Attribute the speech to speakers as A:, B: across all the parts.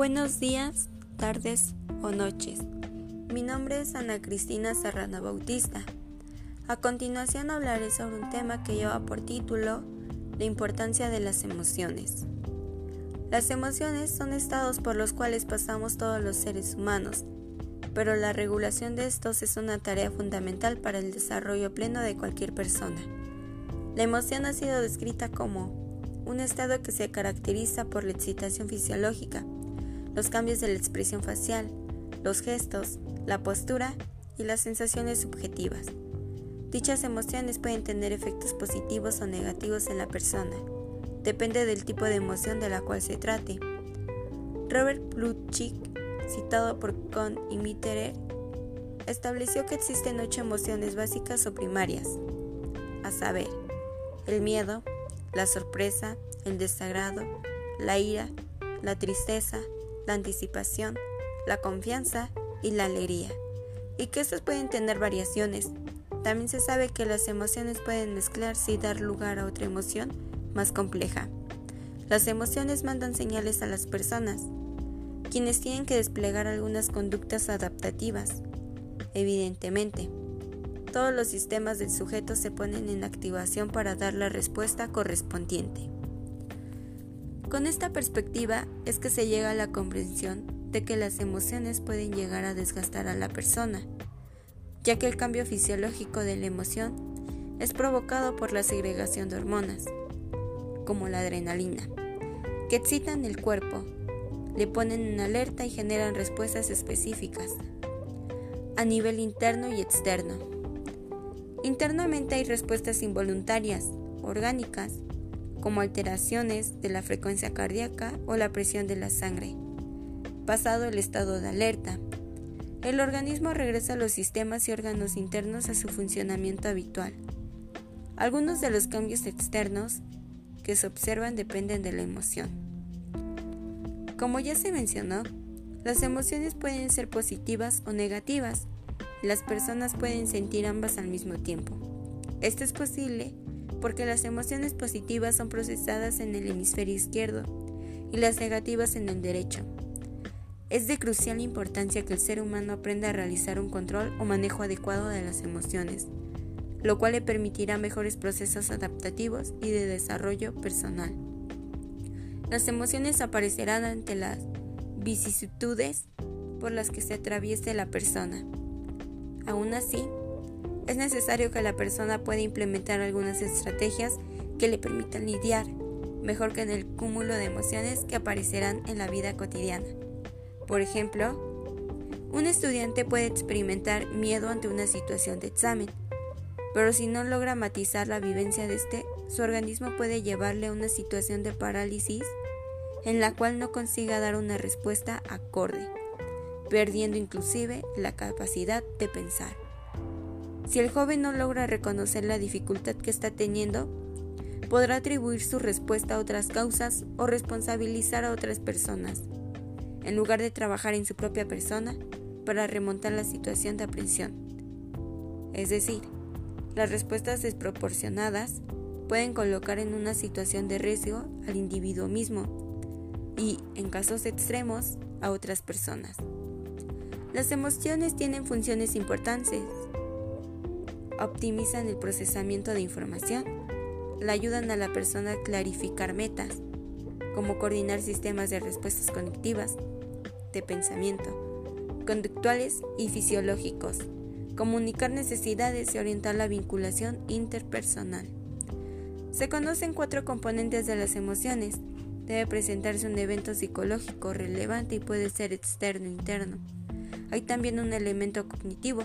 A: Buenos días, tardes o noches. Mi nombre es Ana Cristina Serrano Bautista. A continuación hablaré sobre un tema que lleva por título La importancia de las emociones. Las emociones son estados por los cuales pasamos todos los seres humanos, pero la regulación de estos es una tarea fundamental para el desarrollo pleno de cualquier persona. La emoción ha sido descrita como un estado que se caracteriza por la excitación fisiológica, los cambios de la expresión facial, los gestos, la postura y las sensaciones subjetivas. Dichas emociones pueden tener efectos positivos o negativos en la persona. Depende del tipo de emoción de la cual se trate. Robert Plutchik, citado por Kohn y Mitterer, estableció que existen ocho emociones básicas o primarias, a saber, el miedo, la sorpresa, el desagrado, la ira, la tristeza, la anticipación, la confianza y la alegría, y que estos pueden tener variaciones. También se sabe que las emociones pueden mezclarse y dar lugar a otra emoción más compleja. Las emociones mandan señales a las personas, quienes tienen que desplegar algunas conductas adaptativas. Evidentemente, todos los sistemas del sujeto se ponen en activación para dar la respuesta correspondiente. Con esta perspectiva es que se llega a la comprensión de que las emociones pueden llegar a desgastar a la persona, ya que el cambio fisiológico de la emoción es provocado por la segregación de hormonas, como la adrenalina, que excitan el cuerpo, le ponen en alerta y generan respuestas específicas a nivel interno y externo. Internamente hay respuestas involuntarias, orgánicas, como alteraciones de la frecuencia cardíaca o la presión de la sangre. Pasado el estado de alerta, el organismo regresa a los sistemas y órganos internos a su funcionamiento habitual. Algunos de los cambios externos que se observan dependen de la emoción. Como ya se mencionó, las emociones pueden ser positivas o negativas. Las personas pueden sentir ambas al mismo tiempo. Esto es posible porque las emociones positivas son procesadas en el hemisferio izquierdo y las negativas en el derecho. Es de crucial importancia que el ser humano aprenda a realizar un control o manejo adecuado de las emociones, lo cual le permitirá mejores procesos adaptativos y de desarrollo personal. Las emociones aparecerán ante las vicisitudes por las que se atraviese la persona. Aún así, es necesario que la persona pueda implementar algunas estrategias que le permitan lidiar mejor que en el cúmulo de emociones que aparecerán en la vida cotidiana. Por ejemplo, un estudiante puede experimentar miedo ante una situación de examen, pero si no logra matizar la vivencia de este, su organismo puede llevarle a una situación de parálisis en la cual no consiga dar una respuesta acorde, perdiendo inclusive la capacidad de pensar. Si el joven no logra reconocer la dificultad que está teniendo, podrá atribuir su respuesta a otras causas o responsabilizar a otras personas, en lugar de trabajar en su propia persona para remontar la situación de aprensión. Es decir, las respuestas desproporcionadas pueden colocar en una situación de riesgo al individuo mismo y, en casos extremos, a otras personas. Las emociones tienen funciones importantes optimizan el procesamiento de información, la ayudan a la persona a clarificar metas, como coordinar sistemas de respuestas conectivas, de pensamiento, conductuales y fisiológicos, comunicar necesidades y orientar la vinculación interpersonal. Se conocen cuatro componentes de las emociones. Debe presentarse un evento psicológico relevante y puede ser externo o interno. Hay también un elemento cognitivo,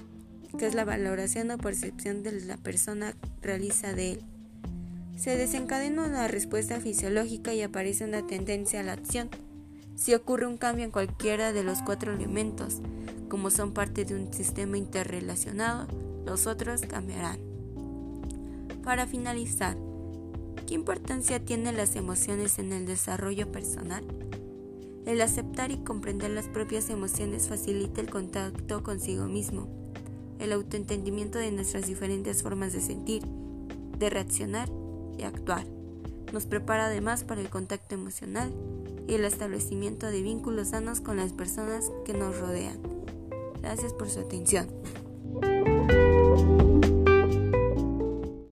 A: que es la valoración o percepción de la persona realiza de él. Se desencadena una respuesta fisiológica y aparece una tendencia a la acción. Si ocurre un cambio en cualquiera de los cuatro elementos, como son parte de un sistema interrelacionado, los otros cambiarán. Para finalizar, ¿qué importancia tienen las emociones en el desarrollo personal? El aceptar y comprender las propias emociones facilita el contacto consigo mismo el autoentendimiento de nuestras diferentes formas de sentir, de reaccionar y actuar, Nos prepara además para el contacto emocional y el establecimiento de vínculos sanos con las personas que nos rodean. Gracias por su atención.